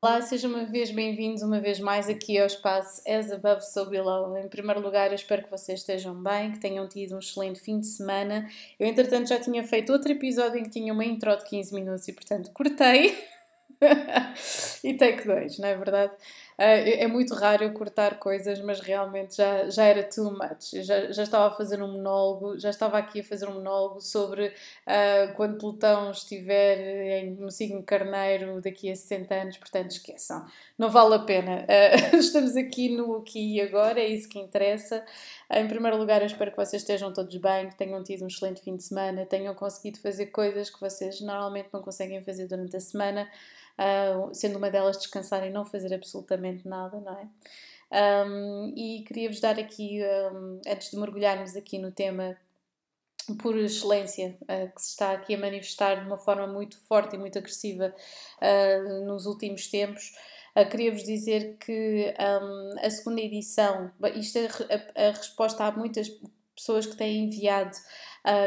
Olá, sejam uma vez bem-vindos uma vez mais aqui ao espaço As Above So Below. Em primeiro lugar, eu espero que vocês estejam bem, que tenham tido um excelente fim de semana. Eu, entretanto, já tinha feito outro episódio em que tinha uma intro de 15 minutos e, portanto, cortei. e take dois, não é verdade? Uh, é muito raro eu cortar coisas, mas realmente já, já era too much. Eu já, já estava a fazer um monólogo, já estava aqui a fazer um monólogo sobre uh, quando Plutão estiver em, no signo carneiro daqui a 60 anos, portanto esqueçam, não vale a pena. Uh, estamos aqui no aqui e agora, é isso que interessa. Em primeiro lugar, eu espero que vocês estejam todos bem, que tenham tido um excelente fim de semana, tenham conseguido fazer coisas que vocês normalmente não conseguem fazer durante a semana uh, sendo uma delas descansar e não fazer absolutamente nada, não é? Um, e queria-vos dar aqui, um, antes de mergulharmos aqui no tema por excelência, uh, que se está aqui a manifestar de uma forma muito forte e muito agressiva uh, nos últimos tempos, uh, queria-vos dizer que um, a segunda edição, isto é a, a, resposta a muitas pessoas que têm enviado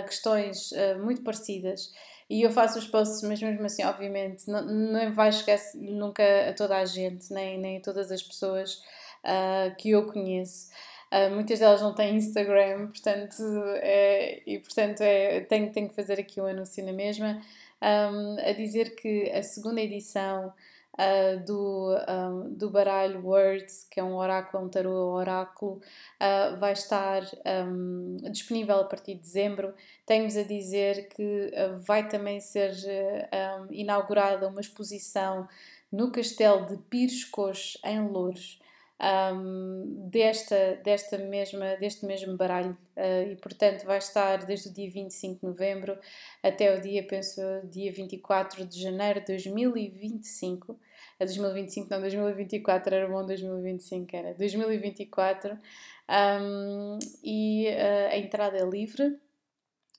questões muito parecidas e eu faço os posts, mas mesmo assim, obviamente, não, não vai chegar nunca a toda a gente, nem, nem a todas as pessoas uh, que eu conheço. Uh, muitas delas não têm Instagram, portanto, é, e portanto é, tenho, tenho que fazer aqui o um anúncio na mesma, um, a dizer que a segunda edição uh, do, um, do baralho Words, que é um oráculo, um tarô oráculo, uh, vai estar um, disponível a partir de dezembro. Tenho-vos a dizer que vai também ser inaugurada uma exposição no Castelo de Pires Coxo, em Louros um, desta, desta mesma, deste mesmo baralho uh, e portanto vai estar desde o dia 25 de novembro até o dia, penso, dia 24 de janeiro de 2025 a 2025 não, 2024 era bom 2025 era. 2024 um, e uh, a entrada é livre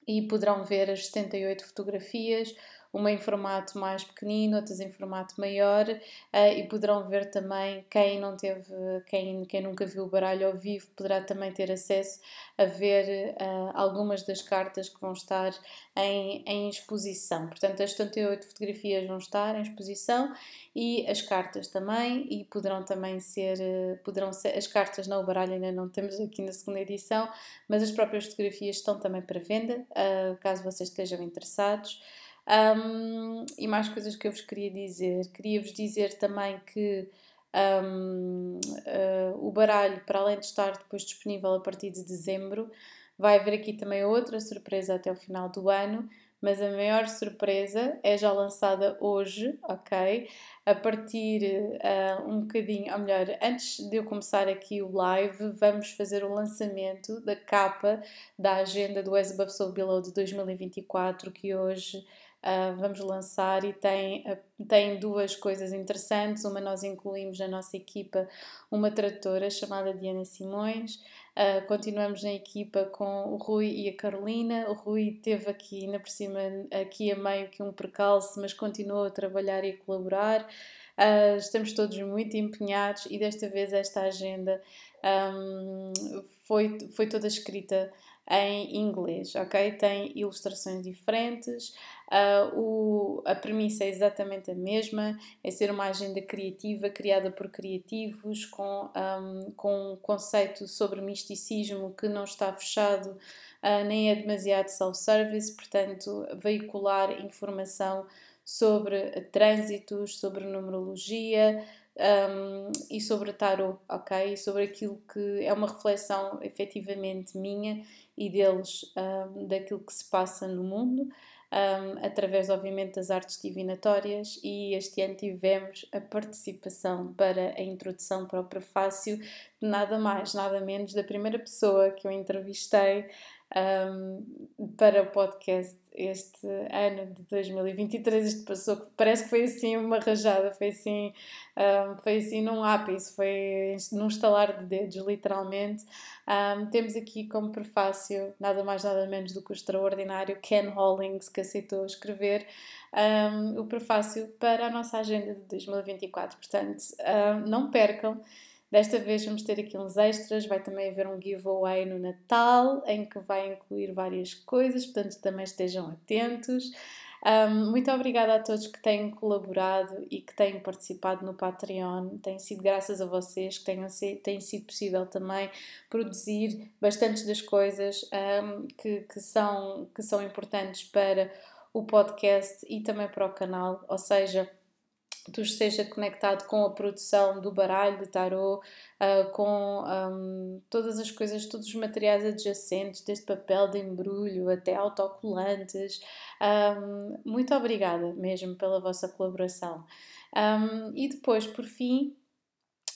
e poderão ver as 78 fotografias uma em formato mais pequenino, outras em formato maior, uh, e poderão ver também quem não teve, quem, quem nunca viu o baralho ao vivo, poderá também ter acesso a ver uh, algumas das cartas que vão estar em, em exposição. Portanto, as 78 fotografias vão estar em exposição e as cartas também, e poderão também ser, uh, poderão ser, as cartas não, o baralho ainda não temos aqui na segunda edição, mas as próprias fotografias estão também para venda, caso vocês estejam interessados. Um, e mais coisas que eu vos queria dizer. Queria-vos dizer também que um, uh, ah, o baralho, para além de estar depois disponível a partir de dezembro, vai haver aqui também outra surpresa até o final do ano. Mas a maior surpresa é já lançada hoje, ok? A partir uh, um bocadinho, ou melhor, antes de eu começar aqui o live, vamos fazer o lançamento da capa da agenda do As Above So Below de 2024, que hoje uh, vamos lançar e tem, uh, tem duas coisas interessantes. Uma, nós incluímos na nossa equipa uma tradutora chamada Diana Simões. Uh, continuamos na equipa com o Rui e a Carolina. O Rui teve aqui, ainda por cima, aqui a meio que um percalço, mas continuou a trabalhar e a colaborar. Estamos todos muito empenhados e desta vez esta agenda um, foi, foi toda escrita em inglês, ok? Tem ilustrações diferentes, uh, o, a premissa é exatamente a mesma, é ser uma agenda criativa criada por criativos com, um, com um conceito sobre misticismo que não está fechado uh, nem é demasiado self-service, portanto, veicular informação sobre trânsitos, sobre numerologia, um, e sobre tarot, ok? Sobre aquilo que é uma reflexão efetivamente minha e deles um, daquilo que se passa no mundo, um, através, obviamente, das artes divinatórias. E este ano tivemos a participação para a introdução para o prefácio de nada mais, nada menos da primeira pessoa que eu entrevistei para o podcast este ano de 2023. Isto passou, parece que foi assim uma rajada, foi assim, um, foi assim num ápice, foi num estalar de dedos, literalmente. Um, temos aqui como prefácio nada mais nada menos do que o extraordinário Ken Hollings, que aceitou escrever um, o prefácio para a nossa agenda de 2024. Portanto, não percam. Desta vez vamos ter aqui uns extras, vai também haver um giveaway no Natal, em que vai incluir várias coisas, portanto também estejam atentos. Um, muito obrigada a todos que têm colaborado e que têm participado no Patreon. Tem sido graças a vocês que tenham, tem sido possível também produzir bastantes das coisas um, que, que, são, que são importantes para o podcast e também para o canal. Ou seja, tu esteja conectado com a produção do baralho de tarot, uh, com um, todas as coisas, todos os materiais adjacentes, desde papel de embrulho até autocolantes. Um, muito obrigada mesmo pela vossa colaboração. Um, e depois, por fim,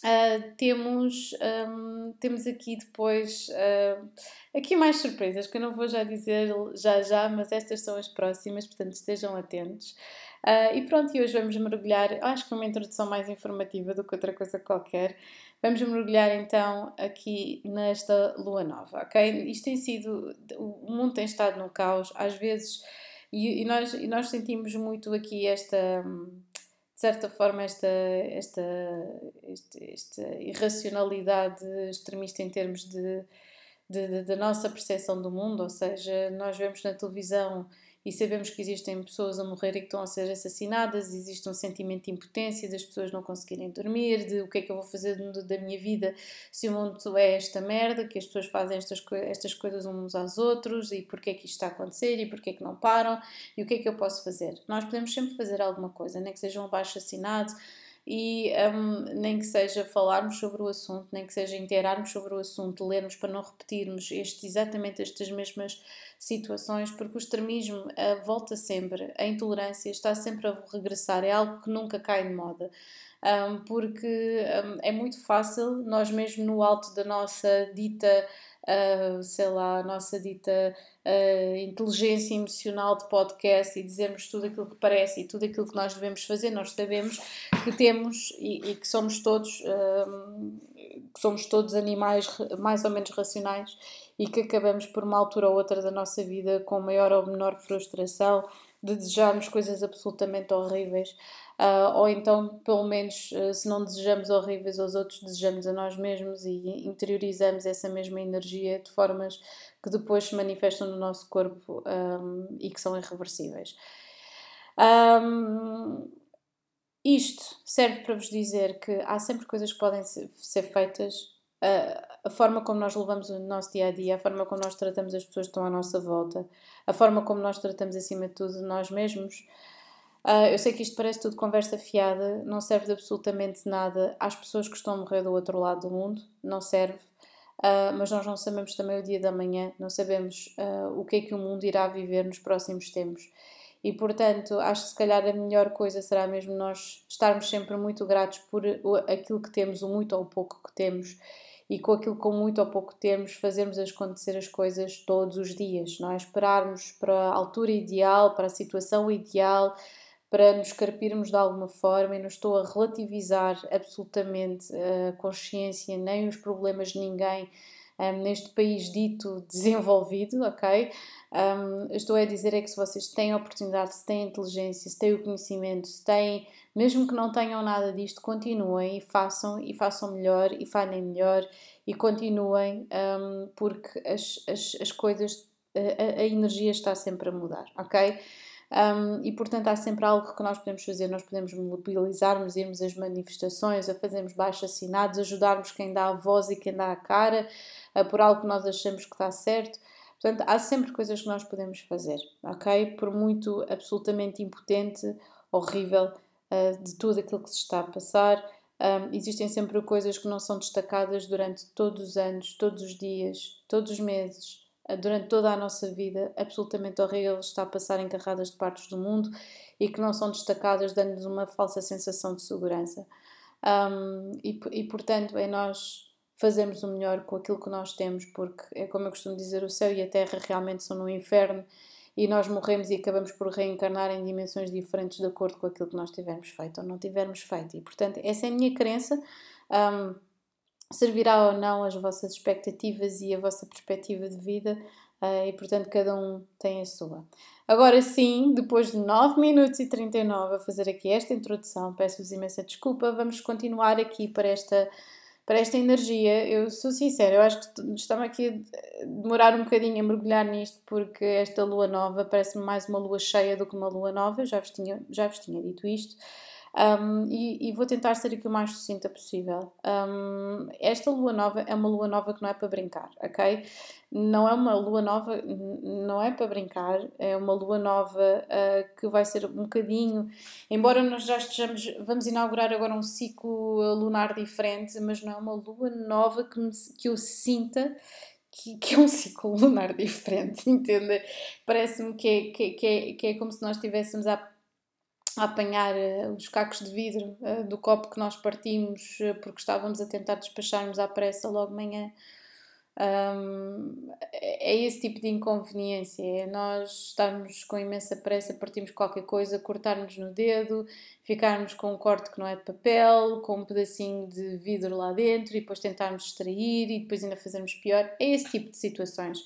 Uh, temos, um, temos aqui depois uh, aqui mais surpresas que eu não vou já dizer já já, mas estas são as próximas, portanto estejam atentos. Uh, e pronto, e hoje vamos mergulhar, acho que uma introdução mais informativa do que outra coisa qualquer. Vamos mergulhar então aqui nesta lua nova, ok? Isto tem sido, o mundo tem estado no caos, às vezes, e, e nós, e nós sentimos muito aqui esta, de certa forma, esta, esta, esta, esta irracionalidade extremista em termos de, de, de, da nossa percepção do mundo, ou seja, nós vemos na televisão e sabemos que existem pessoas a morrer e que estão a ser assassinadas, existe um sentimento de impotência das pessoas não conseguirem dormir, de o que é que eu vou fazer da minha vida se o mundo é esta merda, que as pessoas fazem estas, estas coisas uns aos outros e porque é que isto está a acontecer e porque é que não param e o que é que eu posso fazer. Nós podemos sempre fazer alguma coisa, nem que seja um assinado, e um, nem que seja falarmos sobre o assunto, nem que seja inteirarmos sobre o assunto, lermos para não repetirmos este, exatamente estas mesmas situações, porque o extremismo uh, volta sempre, a intolerância está sempre a regressar, é algo que nunca cai de moda. Um, porque um, é muito fácil nós mesmo no alto da nossa dita uh, sei lá, a nossa dita uh, inteligência emocional de podcast e dizermos tudo aquilo que parece e tudo aquilo que nós devemos fazer, nós sabemos que temos e, e que somos todos uh, que somos todos animais mais ou menos racionais e que acabamos por uma altura ou outra da nossa vida com maior ou menor frustração de desejarmos coisas absolutamente horríveis Uh, ou então, pelo menos, uh, se não desejamos horríveis aos outros, desejamos a nós mesmos e interiorizamos essa mesma energia de formas que depois se manifestam no nosso corpo um, e que são irreversíveis. Um, isto serve para vos dizer que há sempre coisas que podem ser, feitas. Uh, a forma como nós levamos o nosso dia a dia, a forma como nós tratamos as pessoas que estão à nossa volta, a forma como nós tratamos acima de tudo nós mesmos, Uh, eu sei que isto parece tudo conversa fiada, não serve de absolutamente nada às pessoas que estão a morrer do outro lado do mundo, não serve. Uh, mas nós não sabemos também o dia da manhã, não sabemos uh, o que é que o mundo irá viver nos próximos tempos. E portanto, acho que se calhar a melhor coisa será mesmo nós estarmos sempre muito gratos por aquilo que temos, o muito ou o pouco que temos, e com aquilo com muito ou pouco temos, fazermos acontecer as coisas todos os dias, não é? Esperarmos para a altura ideal, para a situação ideal, para nos carpirmos de alguma forma e não estou a relativizar absolutamente a consciência nem os problemas de ninguém um, neste país dito desenvolvido, ok? Um, estou a dizer é que se vocês têm oportunidade, se têm inteligência, se têm o conhecimento, se têm, mesmo que não tenham nada disto, continuem e façam e façam melhor e falhem melhor e continuem um, porque as, as, as coisas, a, a energia está sempre a mudar, ok? Um, e portanto há sempre algo que nós podemos fazer, nós podemos mobilizarmos, irmos às manifestações, a fazermos baixos assinados, ajudarmos quem dá a voz e quem dá a cara por algo que nós achamos que está certo. Portanto, há sempre coisas que nós podemos fazer, ok? Por muito absolutamente impotente, horrível uh, de tudo aquilo que se está a passar, um, existem sempre coisas que não são destacadas durante todos os anos, todos os dias, todos os meses, durante toda a nossa vida absolutamente horrível está a passar em carradas de partes do mundo e que não são destacadas, dando-nos uma falsa sensação de segurança. Um, e, e, portanto, é nós fazermos o melhor com aquilo que nós temos, porque é como eu costumo dizer: o céu e a terra realmente são no inferno e nós morremos e acabamos por reencarnar em dimensões diferentes de acordo com aquilo que nós tivermos feito ou não tivermos feito. E portanto, essa é a minha crença. Um, servirá ou não as vossas expectativas e a vossa perspectiva de vida uh, e portanto cada um tem a sua. Agora sim, depois de 9 minutos e 39 a fazer aqui esta introdução, peço-vos imensa desculpa, vamos continuar aqui para esta para esta energia, eu sou sincera, eu acho que estamos aqui a demorar um bocadinho a mergulhar nisto, porque esta lua nova parece-me mais uma lua cheia do que uma lua nova, eu já vos tinha, já vos tinha dito isto. Um, e, e, vou tentar ser aqui o mais sucinta possível. Um, esta lua nova é uma lua nova que não é para brincar, ok? Não é uma lua nova, não é para brincar, é uma lua nova uh, que vai ser um bocadinho, embora nós já estejamos, vamos inaugurar agora um ciclo lunar diferente, mas não é uma lua nova que, me, que eu sinta que, que, é um ciclo lunar diferente, entende? Parece-me que é, que, que, é, que é como se nós estivéssemos a a apanhar uh, os cacos de vidro uh, do copo que nós partimos uh, porque estávamos a tentar despacharmos à pressa logo de manhã. Um, é esse tipo de inconveniência, é nós estarmos com imensa pressa, partimos qualquer coisa, cortarmos no dedo, ficarmos com um corte que não é de papel, com um pedacinho de vidro lá dentro e depois tentarmos extrair e depois ainda fazermos pior. É esse tipo de situações.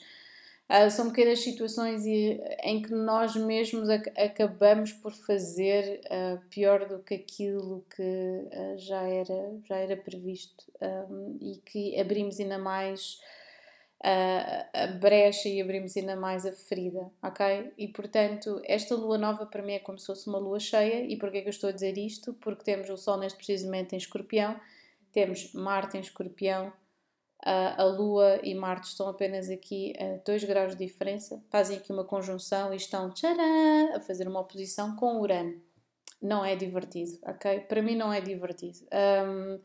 Uh, são pequenas situações em que nós mesmos ac acabamos por fazer uh, pior do que aquilo que uh, já, era, já era previsto um, e que abrimos ainda mais a brecha e abrimos ainda mais a ferida, ok? E portanto, esta lua nova para mim é como se fosse uma lua cheia. E porquê que eu estou a dizer isto? Porque temos o Sol neste precisamente em escorpião, temos Marte em escorpião a Lua e Marte estão apenas aqui a 2 graus de diferença, fazem aqui uma conjunção e estão tcharam, a fazer uma oposição com Urano. Não é divertido, ok? Para mim não é divertido. Um,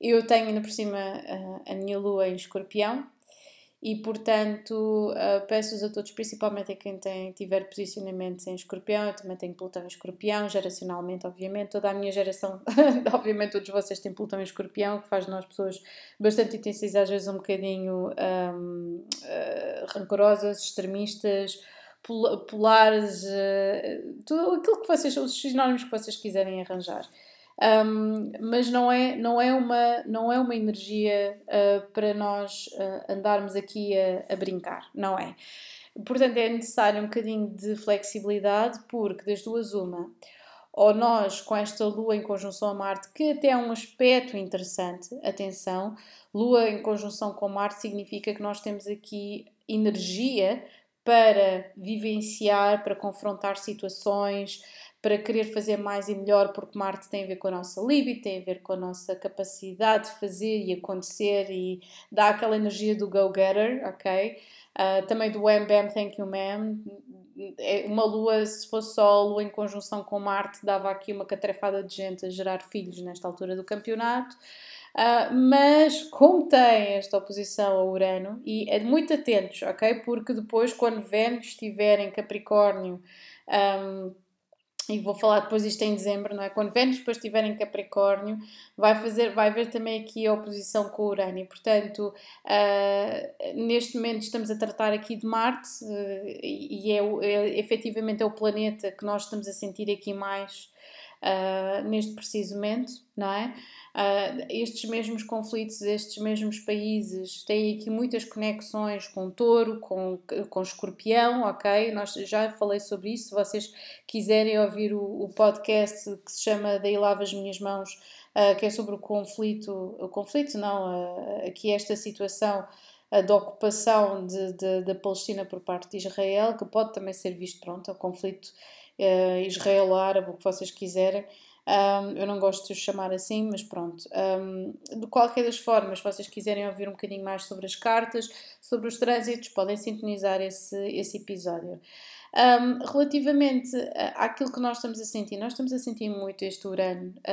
eu tenho ainda por cima a, a minha Lua em escorpião, e portanto uh, peço-vos a todos, principalmente a quem tem, tiver posicionamentos em escorpião, eu também tenho Plutão em escorpião, geracionalmente, obviamente, toda a minha geração, obviamente todos vocês têm Plutão em escorpião, que faz de nós pessoas bastante intensas, às vezes um bocadinho um, uh, ah, rancorosas, extremistas, polares, uh, tudo aquilo que vocês, os sinónimos que vocês quiserem arranjar. Um, mas não é, não é, uma, não é uma energia uh, para nós uh, andarmos aqui a, a, brincar, não é? Portanto, é necessário um bocadinho de flexibilidade, porque das duas, uma, ou nós com esta Lua em conjunção a Marte, que até é um aspecto interessante, atenção, Lua em conjunção com Marte significa que nós temos aqui energia para vivenciar, para confrontar situações, para querer fazer mais e melhor, porque Marte tem a ver com a nossa libido, tem a ver com a nossa capacidade de fazer e acontecer e dá aquela energia do go-getter, ok? Uh, também do Wham Bam Thank You Ma'am. É uma lua, se fosse só lua em conjunção com Marte, dava aqui uma catrefada de gente a gerar filhos nesta altura do campeonato. Uh, mas como tem esta oposição a Urano, e é muito atentos, ok? Porque depois, quando Vênus estiver em Capricórnio, um, e vou falar depois disto em dezembro, não é? Quando Vênus depois estiver em Capricórnio, vai fazer, vai haver também aqui a oposição com Urano e, portanto, uh, neste momento estamos a tratar aqui de Marte uh, e é, é, efetivamente é o planeta que nós estamos a sentir aqui mais uh, neste preciso momento, não é? Uh, estes mesmos conflitos, estes mesmos países têm aqui muitas conexões com touro, com, com escorpião, ok? Nós já falei sobre isso. Se vocês quiserem ouvir o, o podcast que se chama Daí Lava as Minhas Mãos, uh, que é sobre o conflito, o conflito não, uh, aqui esta situação da ocupação de, de, da Palestina por parte de Israel, que pode também ser visto, pronto, o conflito uh, israelo-árabe, o que vocês quiserem. Um, eu não gosto de o chamar assim, mas pronto. Um, de qualquer das formas, se vocês quiserem ouvir um bocadinho mais sobre as cartas, sobre os trânsitos, podem sintonizar esse, esse episódio. Um, relativamente àquilo que nós estamos a sentir, nós estamos a sentir muito este Urano, a,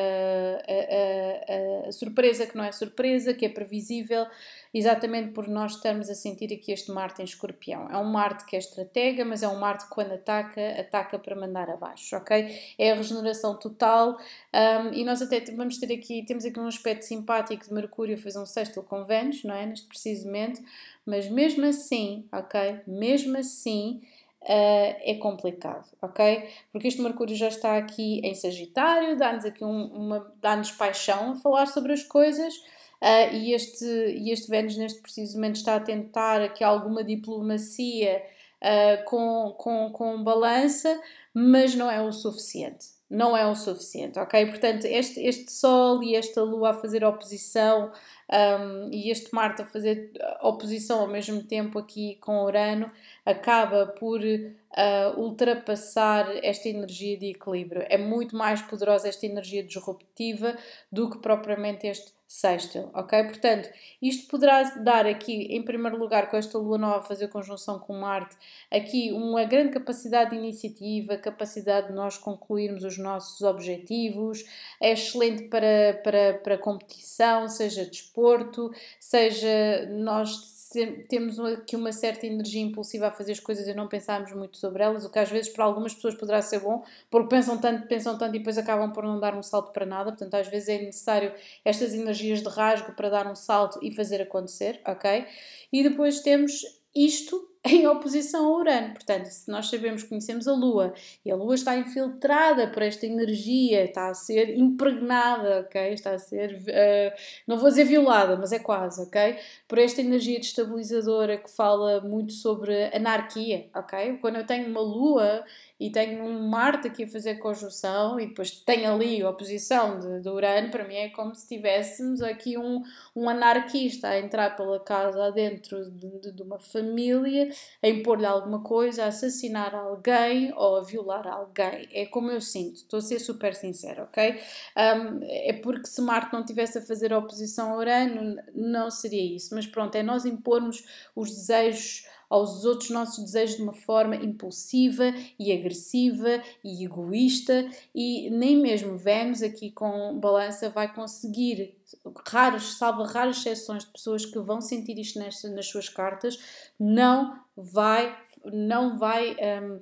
a, a, a, surpresa que não é surpresa, que é previsível, exatamente por nós estarmos a sentir aqui este Marte em escorpião. É um Marte que é estratega, mas é um Marte que quando ataca, ataca para mandar abaixo, ok? É a regeneração total um, e nós até vamos ter aqui, temos aqui um aspecto simpático de Mercúrio fazer um sexto com Vênus, não é? Neste preciso momento, mas mesmo assim, ok? Mesmo assim Uh, é complicado, ok? Porque este Mercúrio já está aqui em Sagitário, dá-nos aqui um, uma, dá-nos paixão a falar sobre as coisas, uh, e, este, e este Vênus neste preciso momento está a tentar aqui alguma diplomacia uh, com, com, com balança, mas não é o suficiente, não é o suficiente, ok? Portanto, este, este Sol e esta Lua a fazer oposição um, e este Marte a fazer oposição ao mesmo tempo aqui com Urano acaba por uh, ultrapassar esta energia de equilíbrio. É muito mais poderosa esta energia disruptiva do que propriamente este sextil, ok? Portanto, isto poderá dar aqui, em primeiro lugar, com esta lua nova a fazer conjunção com Marte, aqui uma grande capacidade de iniciativa, capacidade de nós concluirmos os nossos objetivos, é excelente para, para, para competição, seja desporto, seja nós temos aqui uma certa energia impulsiva a fazer as coisas e não pensarmos muito sobre elas, o que às vezes para algumas pessoas poderá ser bom, porque pensam tanto, pensam tanto e depois acabam por não dar um salto para nada. Portanto, às vezes é necessário estas energias de rasgo para dar um salto e fazer acontecer, ok? E depois temos isto em oposição a Urano. Portanto, se nós sabemos, conhecemos a Lua e a Lua está infiltrada por esta energia, está a ser impregnada, ok? Está a ser, uh, não vou dizer violada, mas é quase, ok? Por esta energia destabilizadora que fala muito sobre anarquia, ok? Quando eu tenho uma Lua e tenho um Marte aqui a fazer conjunção e depois tenho ali a oposição de, de Urano, para mim é como se tivéssemos aqui um, um anarquista a entrar pela casa dentro de, de, de uma família, a impor-lhe alguma coisa, a assassinar alguém ou a violar alguém. É como eu sinto, estou a ser super sincera, ok? Um, é porque se Marte não tivesse a fazer oposição a Urano, não seria isso. Mas pronto, é nós impormos os desejos aos outros nossos desejos de uma forma impulsiva e agressiva e egoísta e nem mesmo Vênus aqui com balança vai conseguir raros, salvo raras exceções de pessoas que vão sentir isto nesta, nas suas cartas, não vai não vai um,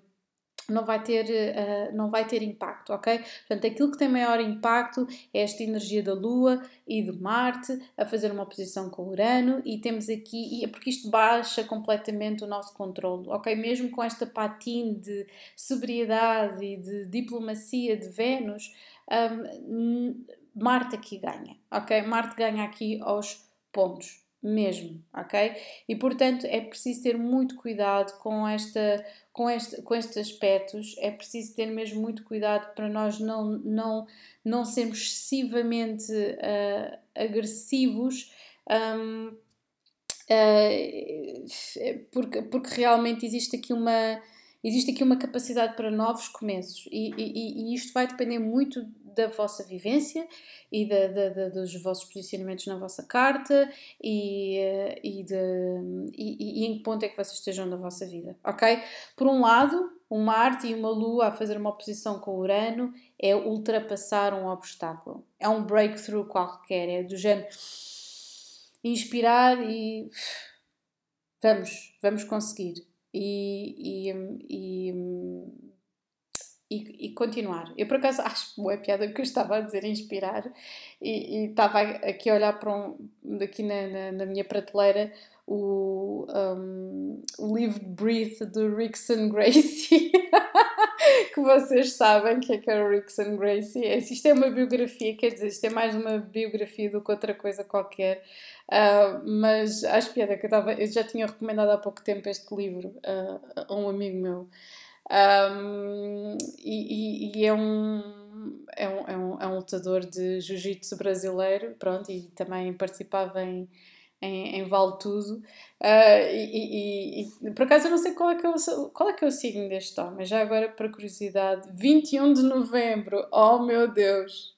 não vai ter, uh, não vai ter impacto, ok? Portanto, aquilo que tem maior impacto é esta energia da Lua e de Marte a fazer uma oposição com Urano e temos aqui, e é porque isto baixa completamente o nosso controle, ok? Mesmo com esta patina de sobriedade e de diplomacia de Vênus, um, Marte aqui ganha, ok? Marte ganha aqui aos pontos mesmo, ok? E portanto é preciso ter muito cuidado com esta com, este, com estes aspectos, é preciso ter mesmo muito cuidado para nós não, não, não sermos excessivamente uh, agressivos. Um, uh, eh, porque, porque realmente existe aqui uma existe aqui uma capacidade para novos começos e, e, e isto vai depender muito da vossa vivência e da, da, da, dos vossos posicionamentos na vossa carta e, eh, e, de, e, e, em que ponto é que vocês estejam na vossa vida, ok? Por um lado, um Marte e uma Lua a fazer uma oposição com Urano é ultrapassar um obstáculo, é um breakthrough qualquer, é do género inspirar e vamos, vamos conseguir. E, e, e continuar. Eu por acaso acho boa piada que eu estava a dizer inspirar e, e estava aqui a olhar para um, daqui na, na, na minha prateleira o, um, o livro Breathe do Rickson Gracie que vocês sabem que é que é o Rickson Gracie. É, isto é uma biografia, quer dizer, isto é mais uma biografia do que outra coisa qualquer. Uh, mas acho piada que eu, estava, eu já tinha recomendado há pouco tempo este livro uh, a um amigo meu um, e, e, é um, é um, é um, é um lutador de jiu-jitsu brasileiro, pronto, e também participava em, em, em Vale Tudo. Uh, e, e, e, por acaso eu não sei qual é, que é o, qual é que é o signo deste homem, já agora para curiosidade, 21 de novembro, oh meu Deus!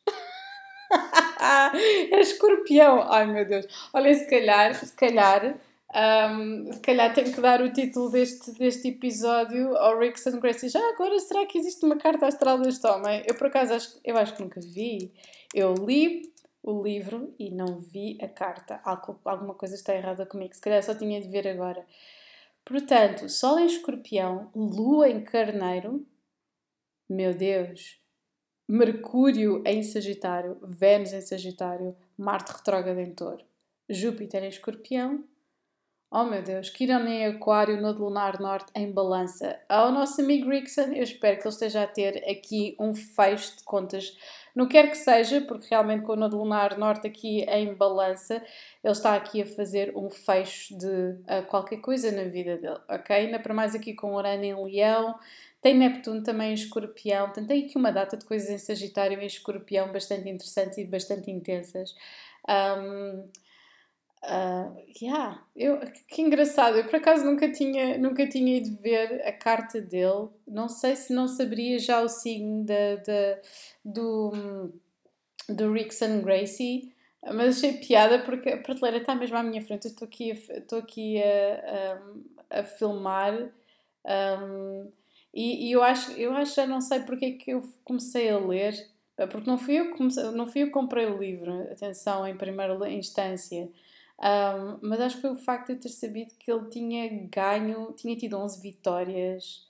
é escorpião, ai meu Deus! Olha, se calhar, se calhar um, se calhar tenho que dar o título deste, deste episódio ao Rickson Gracie. Já agora, será que existe uma carta astral deste homem? Eu, por acaso, acho, eu acho que nunca vi. Eu li o livro e não vi a carta. Algo, alguma coisa está errada comigo. Se calhar só tinha de ver agora. Portanto, Sol em Escorpião, Lua em Carneiro. Meu Deus! Mercúrio em Sagitário, Vênus em Sagitário, Marte retrógrado em Touro, Júpiter em Escorpião, Oh meu Deus, Kiran em Aquário, no Lunar Norte em Balança. Ao nosso amigo Rickson, eu espero que ele esteja a ter aqui um fecho de contas. Não quer que seja, porque realmente com o Nodo Lunar Norte aqui em Balança, ele está aqui a fazer um fecho de uh, qualquer coisa na vida dele, ok? Ainda para mais aqui com Urano em Leão, Tem Neptuno também em escorpião, portanto, tem aqui uma data de coisas em Sagitário e escorpião bastante interessantes e bastante intensas. Um, Uh, yeah, eu, que engraçado, eu por acaso nunca tinha, nunca tinha ido ver a carta dele, não sei se não saberia já o signo do, do Rickson Gracie, mas achei piada porque a prateleira está mesmo à minha frente, eu estou aqui estou aqui a, a, a filmar um, e, e, eu, acho, eu acho, já não sei porque é que eu comecei a ler, porque não fui eu que, comecei, não fui eu que comprei o livro, atenção, em primeira instância. Um, mas acho que foi o facto de ter sabido que ele tinha ganho, tinha tido 11 vitórias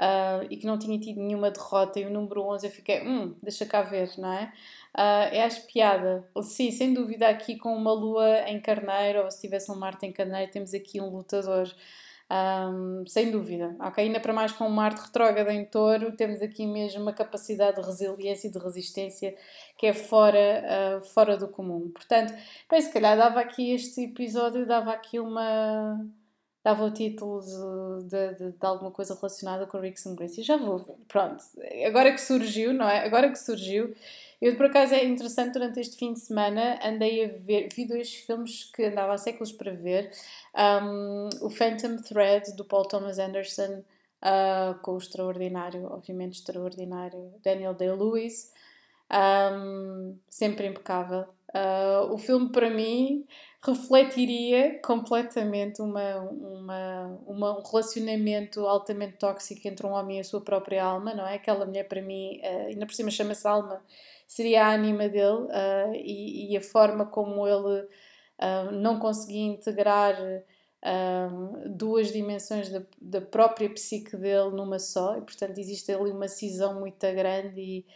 uh, e que não tinha tido nenhuma derrota. E o número 11 eu fiquei, hum, deixa cá ver, não é? Uh, é acho piada. Sim, sem dúvida, aqui com uma lua em carneiro, ou se tivesse um Marte em carneiro, temos aqui um lutador. Um, sem dúvida. Ok, ainda para mais com o Marte retrógrado em touro, temos aqui mesmo uma capacidade de resiliência e de resistência que é fora, uh, fora do comum. Portanto, bem, se calhar dava aqui este episódio, dava aqui uma. dava o título de, de, de alguma coisa relacionada com Rickson Gracie. Já vou. Pronto, agora que surgiu, não é? Agora que surgiu. Eu, por acaso, é interessante, durante este fim de semana andei a ver, vi dois filmes que andava há séculos para ver. Um, o Phantom Thread, do Paul Thomas Anderson, uh, com o extraordinário, obviamente extraordinário, Daniel Day-Lewis. Um, sempre impecável. Uh, o filme, para mim, refletiria completamente uma, uma, uma, um relacionamento altamente tóxico entre um homem e a sua própria alma, não é? Aquela mulher, para mim, uh, ainda por cima chama-se alma, seria a ânima dele uh, e, e, a forma como ele uh, não conseguia integrar uh, duas dimensões da, da própria psique dele numa só, e portanto existe ali uma cisão muito grande e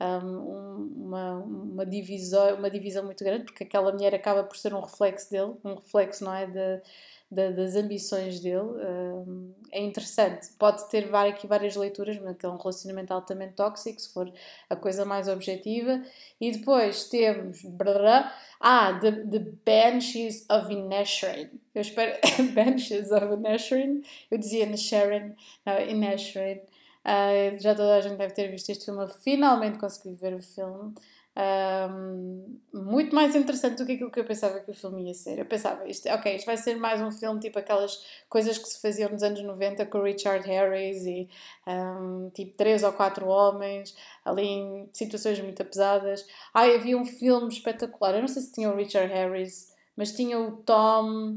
um, uma, uma, divisão, uma divisão muito grande, porque aquela mulher acaba por ser um reflexo dele, um reflexo, não é? De, da, das ambições dele. Uh, é interessante. Pode ter várias, aqui várias leituras, mas é um relacionamento altamente tóxico, se for a coisa mais objetiva. E depois temos. Brrr, ah, the, the Banshees of Inisherin. Eu espero. Banshees of Inisherin. Eu dizia Inisherin. Não, Inisherin. Uh, já toda a gente deve ter visto este filme. Eu finalmente consegui ver o filme um, muito mais interessante do que aquilo que eu pensava que o filme ia ser. Eu pensava, isto, ok, isto vai ser mais um filme tipo aquelas coisas que se faziam nos anos 90 com o Richard Harris e um, tipo três ou quatro homens ali em situações muito pesadas. Ah, havia um filme espetacular. Eu não sei se tinha o Richard Harris, mas tinha o Tom.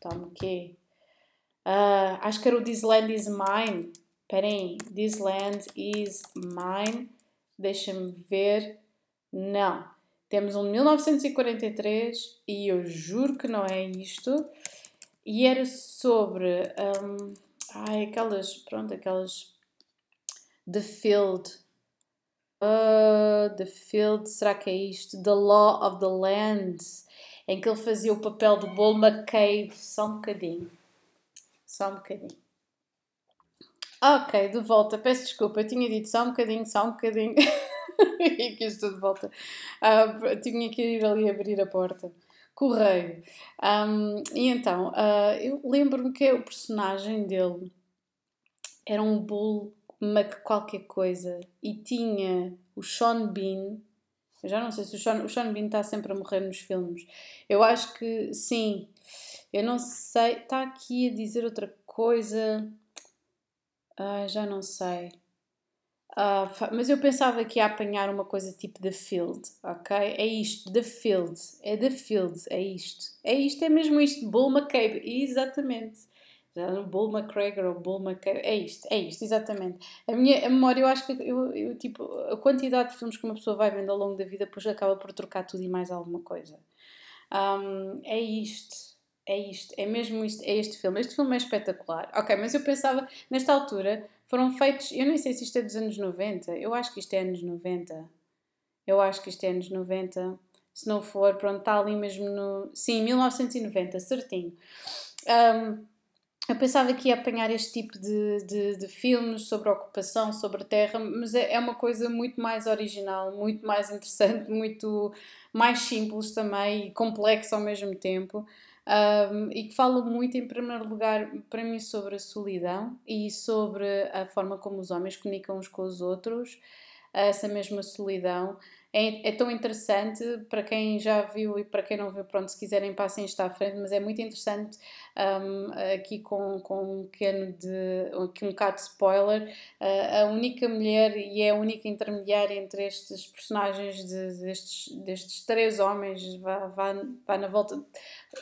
Tom quê? Uh, acho que era o This Land is Mine. Esperem, This Land is Mine. Deixa-me ver. Não. Temos um de 1943 e eu juro que não é isto. E era sobre. Um, ai, aquelas. Pronto, aquelas. The Field. Uh, the Field, será que é isto? The Law of the Land. Em que ele fazia o papel do Bull McCabe. Só um bocadinho. Só um bocadinho. Ok, de volta. Peço desculpa, eu tinha dito só um bocadinho, só um bocadinho. e aqui estou de volta. Uh, tinha que ir ali abrir a porta. Correio. Um, e então, uh, eu lembro-me que o personagem dele era um Bull Mac qualquer coisa e tinha o Sean Bean. Eu já não sei se o Sean, o Sean Bean está sempre a morrer nos filmes. Eu acho que sim. Eu não sei. Está aqui a dizer outra coisa. Ah, já não sei. Uh, mas eu pensava que ia apanhar uma coisa tipo The Field, ok? É isto, The Field, é The Field, é isto. É isto, é mesmo isto, Bull McCabe, exatamente. Já Bull McGregor ou Bull McCabe, é isto, é isto, exatamente. A minha a memória, eu acho que eu, eu, tipo, a quantidade de filmes que uma pessoa vai vendo ao longo da vida, depois acaba por trocar tudo e mais alguma coisa. Um, é isto é isto, é mesmo isto, é este filme. Este filme é espetacular. Ok, mas eu pensava, nesta altura, foram feitos, eu nem sei se isto é dos anos 90, eu acho que isto é anos 90. Eu acho que isto é anos 90. Se não for, pronto, está ali mesmo no. Sim, 1990, certinho. Um, eu pensava que ia apanhar este tipo de, de, de, filmes sobre ocupação, sobre terra, mas é, é uma coisa muito mais original, muito mais interessante, muito mais simples também e complexa ao mesmo tempo. Um, e que fala muito, em primeiro lugar, para mim, sobre a solidão e sobre a forma como os homens comunicam uns com os outros, essa mesma solidão é, é, tão interessante para quem já viu e para quem não viu, pronto, se quiserem passem isto à frente, mas é muito interessante um, aqui com, com um pequeno de, aqui um bocado de spoiler, uh, a única mulher e é a única intermediária entre estes personagens de, destes, destes três homens, vá, vá, vá na volta,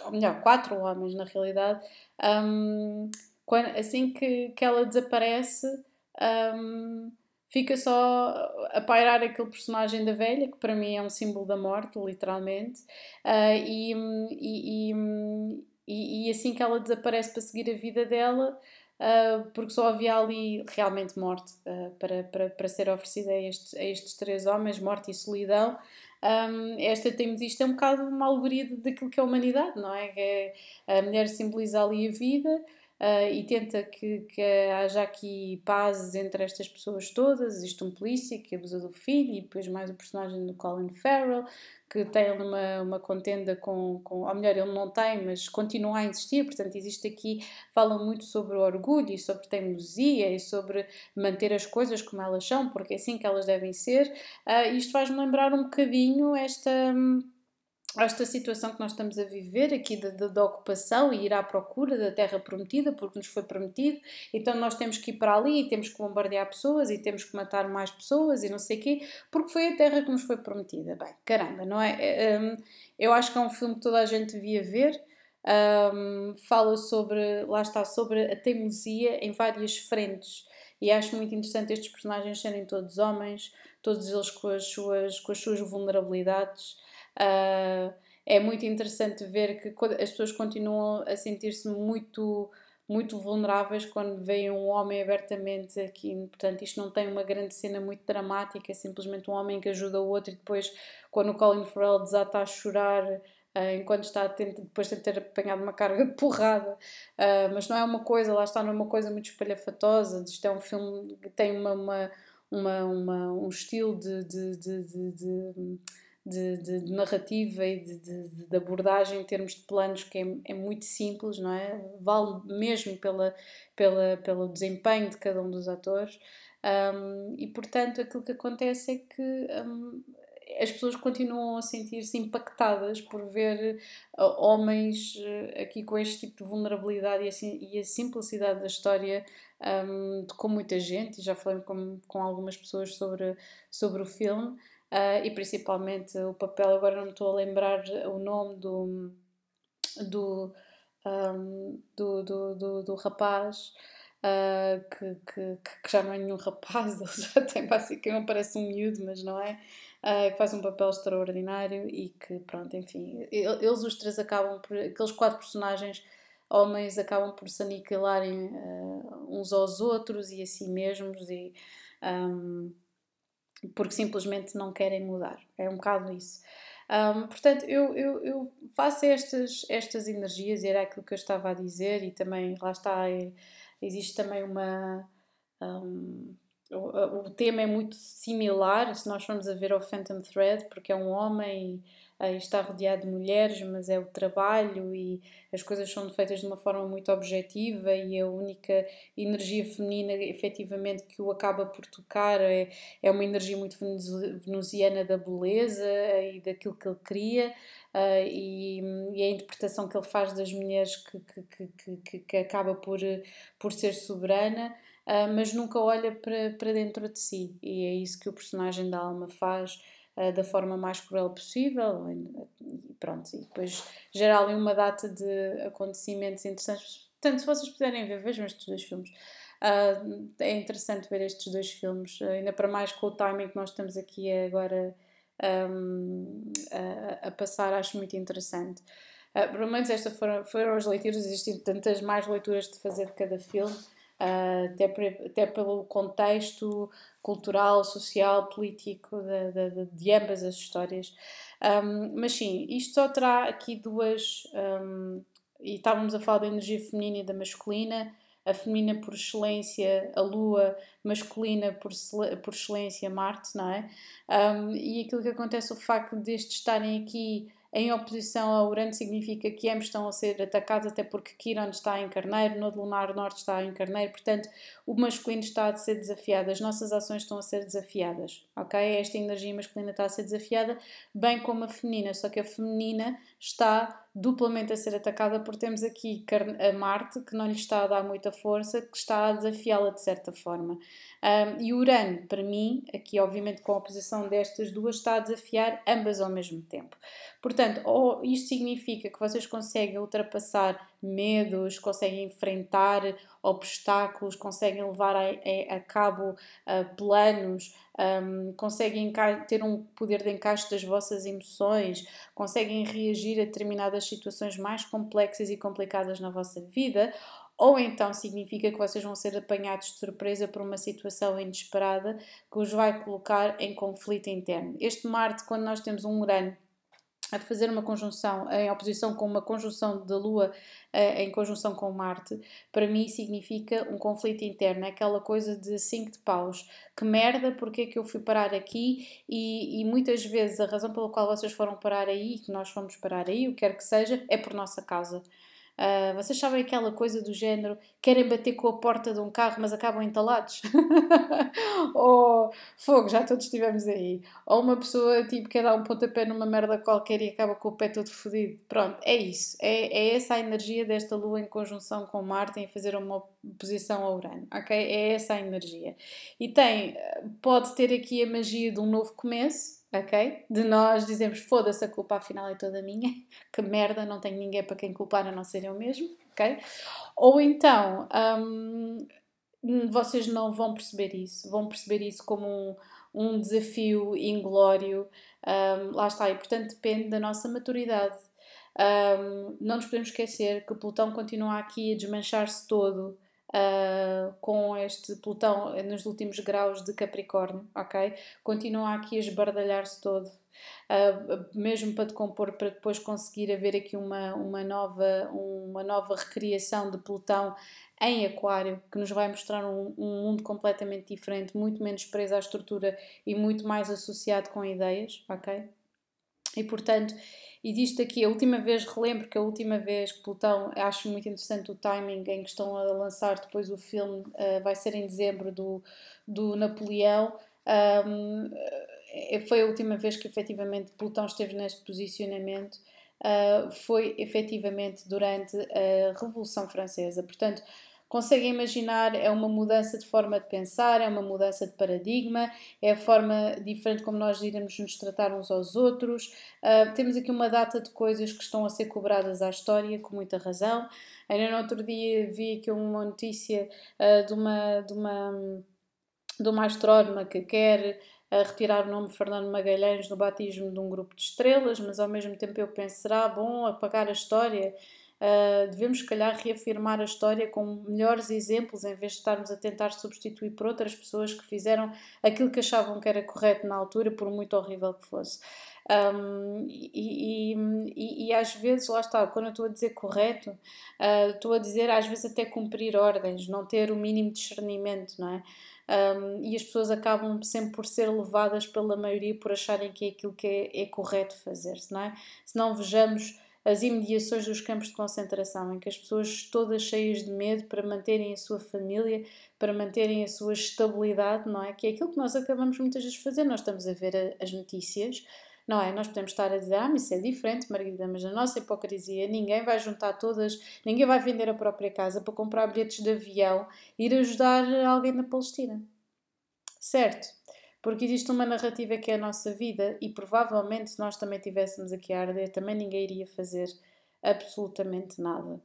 ou melhor, quatro homens na realidade, um, quando, assim que, que ela desaparece, um, fica só a pairar aquele personagem da velha, que para mim é um símbolo da morte, literalmente, uh, e, e, e, e, assim que ela desaparece para seguir a vida dela, uh, porque só havia ali realmente morte uh, para, para, para ser oferecida a estes, a estes três homens, morte e solidão. Um, esta temos isto é um bocado uma alegoria daquilo que é a humanidade, não é? é a mulher simboliza ali a vida, uh, e tenta que, que haja aqui pazes entre estas pessoas todas. Existe um polícia que abusa do filho e depois mais o personagem do Colin Farrell que tem uma, uma contenda com, com, ou melhor, ele não tem, mas continua a insistir, portanto existe aqui, fala muito sobre o orgulho e sobre teimosia e sobre manter as coisas como elas são, porque é assim que elas devem ser. Uh, isto faz-me lembrar um bocadinho esta... Hum, esta situação que nós estamos a viver aqui da, ocupação e ir à procura da terra prometida, porque nos foi prometido, então nós temos que ir para ali e temos que bombardear pessoas e temos que matar mais pessoas e não sei o quê, porque foi a terra que nos foi prometida. Bem, caramba, não é? é um, eu acho que é um filme que toda a gente devia ver. Um, fala sobre, lá está, sobre a teimosia em várias frentes. E acho muito interessante estes personagens serem todos homens, todos eles com as suas, com as suas vulnerabilidades. Uh, é muito interessante ver que as pessoas continuam a sentir-se muito muito vulneráveis quando veem um homem abertamente aqui. Portanto, isto não tem uma grande cena muito dramática, é simplesmente um homem que ajuda o outro e depois, quando o Colin Farrell desata a chorar uh, enquanto está depois de ter apanhado uma carga de porrada. Uh, mas não é uma coisa, lá está, não é uma coisa muito espalhafatosa. Isto é um filme que tem uma, uma, uma, uma um estilo de, de, de, de de, de, de narrativa e de, de, abordagem em termos de planos que é, é, muito simples, não é? Vale mesmo pela, pela, pelo desempenho de cada um dos atores. Um, e portanto, aquilo que acontece é que um, as pessoas continuam a sentir-se impactadas por ver uh, homens uh, aqui com este tipo de vulnerabilidade e a, e a simplicidade da história um, com muita gente, e já falei com, com algumas pessoas sobre, sobre o filme. Uh, e principalmente o papel, agora não estou a lembrar o nome do, do, um, do, do, do, do, rapaz. Uh, que, que, que, já não é nenhum rapaz, ele já tem basicamente, parece um miúdo, mas não é, uh, que faz um papel extraordinário e que, pronto, enfim, eles os três acabam por, aqueles quatro personagens homens acabam por se aniquilarem uh, uns aos outros e a si mesmos e um, porque simplesmente não querem mudar. É um bocado isso. Um, portanto, eu, eu, eu, faço estas, estas energias, e era aquilo que eu estava a dizer, e também, lá está, é, existe também uma. Um, o, o, tema é muito similar, se nós formos a ver ao Phantom Thread, porque é um homem está rodeado de mulheres, mas é o trabalho e as coisas são feitas de uma forma muito objetiva e a única energia feminina efetivamente que o acaba por tocar é, é uma energia muito venusiana da beleza e daquilo que ele cria. Uh, e, e, a interpretação que ele faz das mulheres que, que, que, que, que acaba por, por ser soberana, uh, mas nunca olha para, para dentro de si, e é isso que o personagem da alma faz uh, da forma mais cruel possível. E pronto, e depois gera ali uma data de acontecimentos interessantes. Portanto, se vocês puderem ver, vejam estes dois filmes. Uh, é interessante ver estes dois filmes, uh, ainda para mais com o timing que nós estamos aqui agora um, a, a, passar, acho muito interessante. Uh, pelo menos estas foram, foram as leituras, existem tantas mais leituras de fazer de cada filme, uh, até, até pelo contexto cultural, social, político de, de, de ambas as histórias. Um, mas sim, isto só terá aqui duas. Um, e estávamos a falar da energia feminina e da masculina. A feminina por excelência, a lua, masculina por, por excelência, Marte, não é? Um, e aquilo que acontece, o facto destes estarem aqui em oposição a Urano significa que ambos estão a ser atacados, até porque Quiron está em Carneiro, no Lunar Norte está em Carneiro, portanto o masculino está a ser desafiado, as nossas ações estão a ser desafiadas, ok? Esta energia masculina está a ser desafiada, bem como a feminina, só que a feminina está duplamente a ser atacada porque temos aqui a Marte, que não lhe está a dar muita força, que está a desafiá-la de certa forma. Um, e Urano, para mim, aqui obviamente com a oposição destas duas, está a desafiar ambas ao mesmo tempo. Portanto, ou isto significa que vocês conseguem ultrapassar medos, conseguem enfrentar obstáculos, conseguem levar a, a, a cabo uh, planos, um, conseguem ter um poder de encaixe das vossas emoções, conseguem reagir a determinadas situações mais complexas e complicadas na vossa vida, ou então significa que vocês vão ser apanhados de surpresa por uma situação inesperada que os vai colocar em conflito interno. Este Marte, quando nós temos um Urano a fazer uma conjunção em oposição com uma conjunção da Lua eh, em conjunção com Marte, para mim significa um conflito interno, é aquela coisa de cinco de paus, que merda, porque é que eu fui parar aqui e, e muitas vezes a razão pela qual vocês foram parar aí, que nós fomos parar aí, o que quer que seja, é por nossa causa. Uh, vocês sabem aquela coisa do género, querem bater com a porta de um carro, mas acabam entalados? Ou fogo, já todos estivemos aí. Ou uma pessoa tipo quer dar um pontapé numa merda qualquer e acaba com o pé todo fodido. Pronto, é isso. É, é essa a energia desta lua em conjunção com Marte em fazer uma oposição a Urano, ok? É essa a energia. E tem, pode ter aqui a magia de um novo começo ok? De nós dizemos foda-se, a culpa afinal é toda minha, que merda, não tenho ninguém para quem culpar a não ser eu mesmo, ok? Ou então, um, vocês não vão perceber isso, vão perceber isso como um, um desafio inglório, um, lá está, e portanto depende da nossa maturidade. Um, não nos podemos esquecer que o Plutão continua aqui a desmanchar-se todo uh, com este Plutão nos últimos graus de Capricórnio, ok? Continua aqui a esbardalhar-se todo. Uh, mesmo para decompor, para depois conseguir haver aqui uma, uma, nova, uma nova recriação de Plutão em Aquário, que nos vai mostrar um, um, mundo completamente diferente, muito menos preso à estrutura e muito mais associado com ideias, ok? E portanto, Existe aqui, a última vez, relembro que a última vez que Plutão, acho muito interessante o timing em que estão a lançar depois o filme, uh, vai ser em dezembro do, do Napoleão. Um, eh, foi a última vez que efetivamente Plutão esteve neste posicionamento. Uh, foi efetivamente durante a Revolução Francesa. Portanto, Conseguem imaginar? É uma mudança de forma de pensar, é uma mudança de paradigma, é a forma diferente como nós iremos nos tratar uns aos outros. Uh, temos aqui uma data de coisas que estão a ser cobradas à história, com muita razão. Ainda no outro dia vi aqui uma notícia uh, de, uma, de, uma, de uma astrónoma que quer a retirar o nome Fernando Magalhães no batismo de um grupo de estrelas, mas ao mesmo tempo eu penso, será bom apagar a história? Uh, devemos, se calhar, reafirmar a história com melhores exemplos em vez de estarmos a tentar substituir por outras pessoas que fizeram aquilo que achavam que era correto na altura, por muito horrível que fosse. Um, e, e, e, às vezes, lá está, quando eu estou a dizer correto, uh, estou a dizer às vezes até cumprir ordens, não ter o mínimo discernimento, não é? Um, e as pessoas acabam sempre por ser levadas pela maioria por acharem que é aquilo que é, é correto fazer-se, não é? Se não vejamos as imediações dos campos de concentração, em que as pessoas todas cheias de medo para manterem a sua família, para manterem a sua estabilidade, não é? Que é aquilo que nós acabamos muitas vezes de fazer. Nós estamos a ver as notícias, não é? Nós podemos estar a dizer, ah, mas isso é diferente, Margarida, mas a nossa hipocrisia, ninguém vai juntar todas, ninguém vai vender a própria casa para comprar bilhetes de avião e ir ajudar alguém na Palestina. Certo? Porque existe uma narrativa que é a nossa vida e provavelmente se nós também tivéssemos aqui a arder, também ninguém iria fazer absolutamente nada.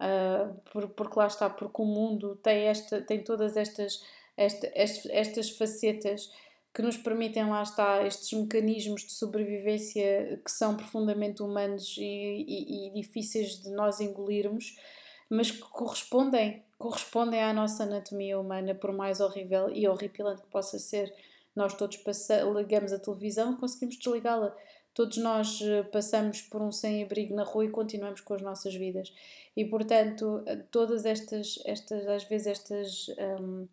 Uh, porque lá está, porque o mundo tem, esta, tem todas estas, esta, estas, estas facetas que nos permitem, lá está, estes mecanismos de sobrevivência que são profundamente humanos e, e, e difíceis de nós engolirmos, mas que correspondem, correspondem à nossa anatomia humana, por mais horrível e horripilante que possa ser nós todos ligamos a televisão e conseguimos desligá-la. Todos nós eh, passamos por um sem-abrigo na rua e continuamos com as nossas vidas. E, portanto, eh, todas estas, estas às vezes, estas um,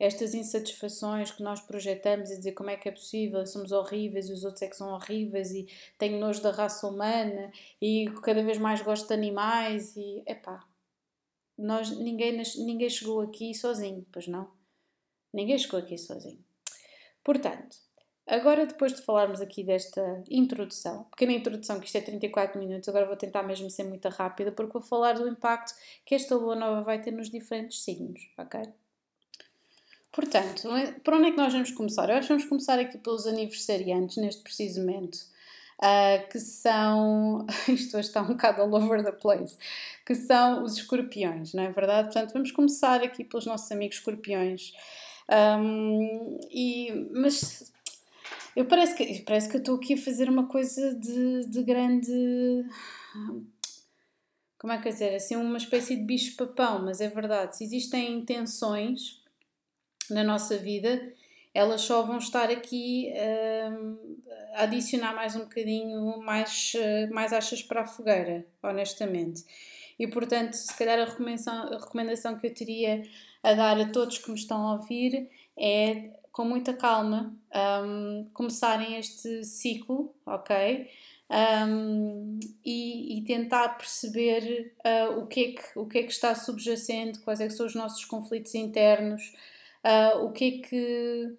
estas insatisfações que nós projetamos e dizer como é que é possível, somos horríveis e os outros é que são horríveis e tenho nojo da raça humana e cada vez mais gosto de animais e epá, nós, ninguém, ninguém chegou aqui sozinho, pois não? Ninguém chegou aqui sozinho. Portanto, agora depois de falarmos aqui desta introdução, pequena introdução, que isto é 34 minutos, agora vou tentar mesmo ser muito rápida, porque vou falar do impacto que esta lua nova vai ter nos diferentes signos, ok? Portanto, por onde é que nós vamos começar? Eu acho que vamos começar aqui pelos aniversariantes, neste preciso momento, uh, que são. Isto hoje está um bocado all over the place. Que são os escorpiões, não é verdade? Portanto, vamos começar aqui pelos nossos amigos escorpiões. Um, e, mas eu parece que, parece que eu estou aqui a fazer uma coisa de, de grande. Como é que é dizer? Assim, uma espécie de bicho-papão, mas é verdade. Se existem intenções na nossa vida, elas só vão estar aqui a adicionar mais um bocadinho mais, mais achas para a fogueira, honestamente. E portanto, se calhar a recomendação, a recomendação que eu teria a dar a todos que me estão a ouvir é com muita calma um, começarem este ciclo, ok? Um, e, e, tentar perceber uh, o, que é que, o que é que está subjacente, quais é que são os nossos conflitos internos, uh, o que é que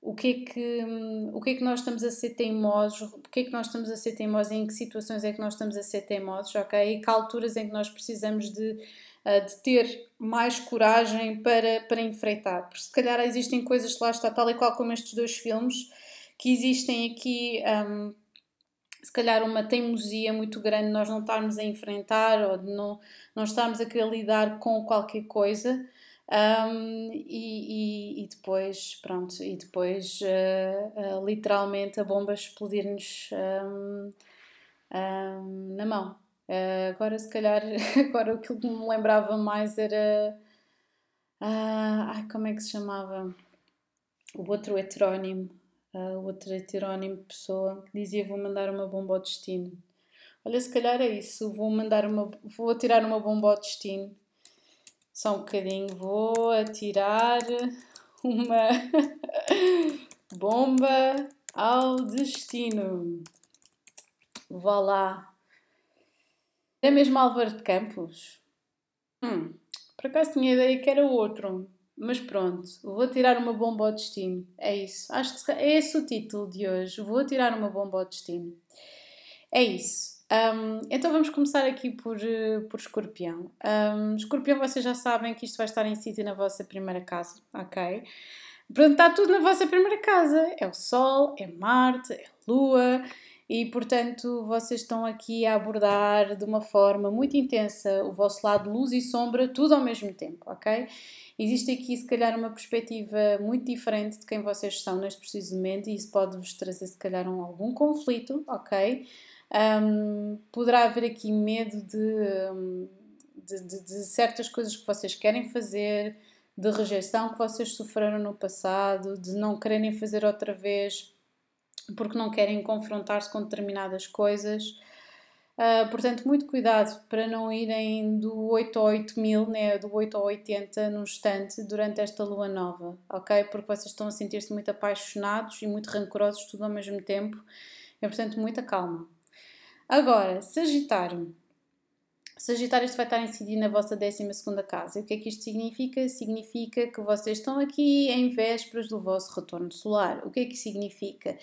o que é que o que é que nós estamos a ser teimosos, o que é que nós estamos a ser teimosos, em que situações é que nós estamos a ser teimosos, ok? E que alturas em que nós precisamos de, de ter mais coragem para, para enfrentar. Porque se calhar existem coisas, lá está, tal e qual como estes dois filmes, que existem aqui, um, se calhar uma teimosia muito grande, nós não estarmos a enfrentar ou de não, não estarmos a querer lidar com qualquer coisa. Um, e, e, e, depois, pronto, e depois uh, uh, literalmente a bomba explodir-nos um, um, na mão. Uh, agora, se calhar, agora o que me lembrava mais era. ai, como é que se chamava? O outro heterónimo, o outro heterónimo de pessoa que dizia: Vou mandar uma bomba ao destino. Olha, se calhar é isso, vou mandar uma. Vou atirar uma bomba ao destino só um bocadinho, vou atirar uma bomba ao destino. Vá lá. É mesmo Álvaro de Campos? Hum, por acaso tinha ideia que era outro. Mas pronto, vou tirar uma bomba ao destino. É isso. Acho que é esse o título de hoje. Vou tirar uma bomba ao destino. É isso. Um, então vamos começar aqui por, eh, por escorpião. Um, escorpião, vocês já sabem que isto vai estar em sítio na vossa primeira casa, ok? Portanto, está tudo na vossa primeira casa. É o Sol, é Marte, é a Lua. E, portanto, vocês estão aqui a abordar de uma forma muito intensa o vosso lado luz e sombra, tudo ao mesmo tempo, ok? Existe aqui, se calhar, uma perspectiva muito diferente de quem vocês são neste preciso momento e isso pode-vos trazer, se calhar, um, algum conflito, ok? Um, poderá haver aqui medo de, de, de, de, certas coisas que vocês querem fazer, de rejeição que vocês sofreram no passado, de não quererem fazer outra vez porque não querem confrontar-se com determinadas coisas. Uh, portanto, muito cuidado para não irem do 8 ao 8 mil, né, do 8 ao 80 no instante durante esta lua nova, ok? Porque vocês estão a sentir-se muito apaixonados e muito rancorosos tudo ao mesmo tempo. E, portanto, muita calma. Agora, Sagitário. Sagitário, isto vai estar incidindo na vossa 12 casa. E o que é que isto significa? Significa que vocês estão aqui em vésperas do vosso retorno solar. O que é que significa?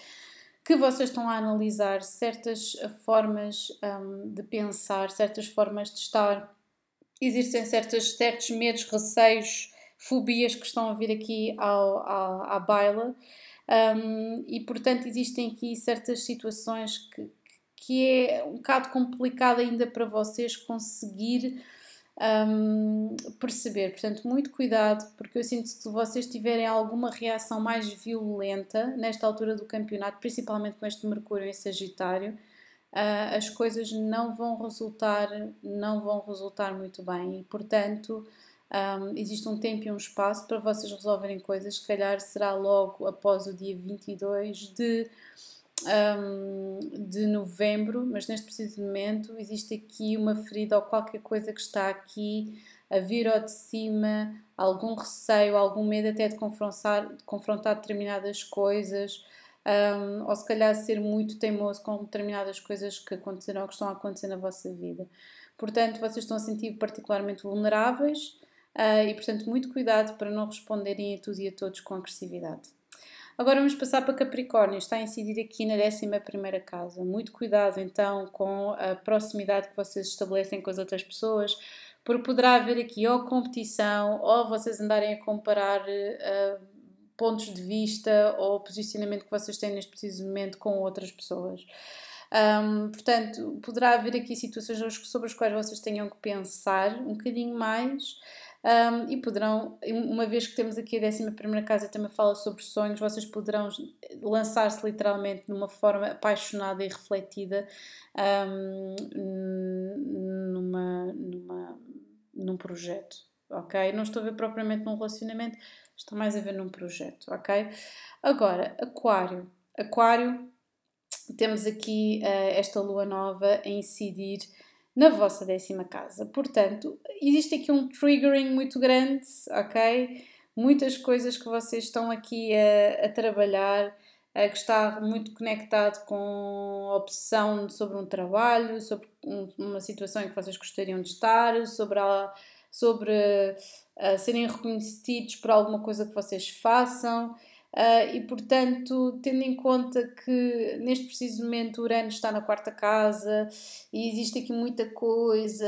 Que vocês estão a analisar certas formas um, de pensar, certas formas de estar. Existem certos, medos, receios, fobias que estão a vir aqui ao, ao, à baila. Um, e portanto existem aqui certas situações que, que é um bocado complicado ainda para vocês conseguir um, perceber. Portanto, muito cuidado, porque eu sinto que se vocês tiverem alguma reação mais violenta nesta altura do campeonato, principalmente com este Mercúrio em Sagitário, uh, as coisas não vão resultar, não vão resultar muito bem e, portanto. Um, existe um tempo e um espaço para vocês resolverem coisas, se calhar será logo após o dia 22 de um, de novembro, mas neste preciso momento existe aqui uma ferida ou qualquer coisa que está aqui a vir ao de cima, algum receio, algum medo até de confrontar, de confrontar determinadas coisas, um, ou se calhar ser muito teimoso com determinadas coisas que aconteceram ou que estão a acontecer na vossa vida. Portanto, vocês estão a sentir particularmente vulneráveis uh, e, portanto, muito cuidado para não responderem a tudo e a todos com agressividade. Agora vamos passar para Capricórnio, está a incidir aqui na 11 casa. Muito cuidado então com a proximidade que vocês estabelecem com as outras pessoas, porque poderá haver aqui ou competição ou vocês andarem a comparar uh, pontos de vista ou posicionamento que vocês têm neste preciso momento com outras pessoas. Um, portanto, poderá haver aqui situações sobre as quais vocês tenham que pensar um bocadinho mais. Um, e poderão, uma vez que temos aqui a 11 casa também fala sobre sonhos, vocês poderão lançar-se literalmente numa forma apaixonada e refletida um, numa, numa, num projeto, ok? Não estou a ver propriamente num relacionamento, estou mais a ver num projeto, ok? Agora, Aquário. Aquário, temos aqui uh, esta lua nova a incidir na vossa décima casa. Portanto, existe aqui um triggering muito grande, ok? Muitas coisas que vocês estão aqui a, a trabalhar, a, que está muito conectado com a opção sobre um trabalho, sobre um, uma situação em que vocês gostariam de estar, sobre, a, sobre a, serem reconhecidos por alguma coisa que vocês façam. Uh, e portanto, tendo em conta que neste preciso momento Urano está na quarta casa e existe aqui muita coisa,